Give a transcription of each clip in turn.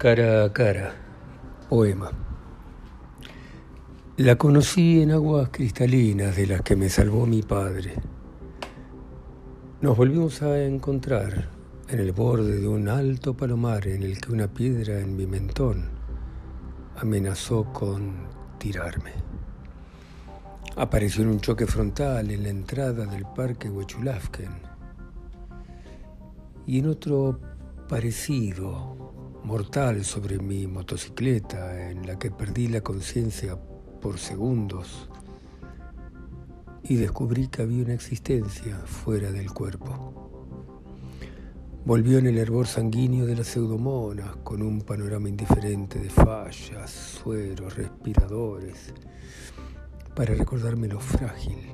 Cara a cara, poema. La conocí en aguas cristalinas de las que me salvó mi padre. Nos volvimos a encontrar en el borde de un alto palomar en el que una piedra en mi mentón amenazó con tirarme. Apareció en un choque frontal en la entrada del parque Huechulafken y en otro parecido mortal sobre mi motocicleta en la que perdí la conciencia por segundos y descubrí que había una existencia fuera del cuerpo. Volvió en el hervor sanguíneo de las pseudomonas con un panorama indiferente de fallas, sueros, respiradores, para recordarme lo frágil.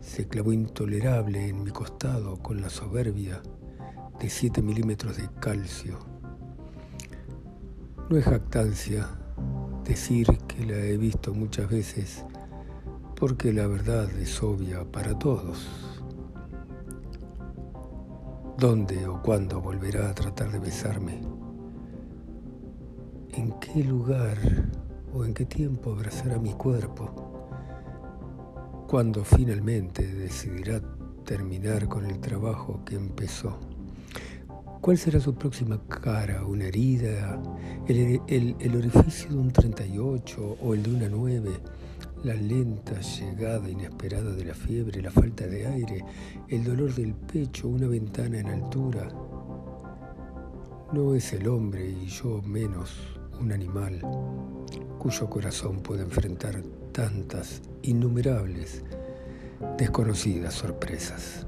Se clavó intolerable en mi costado con la soberbia de 7 milímetros de calcio no es jactancia decir que la he visto muchas veces porque la verdad es obvia para todos. ¿Dónde o cuándo volverá a tratar de besarme? ¿En qué lugar o en qué tiempo abrazará mi cuerpo? ¿Cuándo finalmente decidirá terminar con el trabajo que empezó? ¿Cuál será su próxima cara? ¿Una herida? ¿El, orificio de un 38 o el de una 9? La lenta llegada inesperada de la fiebre, la falta de aire, el dolor del pecho, una ventana en altura. No es el hombre y yo menos un animal cuyo corazón puede enfrentar tantas innumerables desconocidas sorpresas.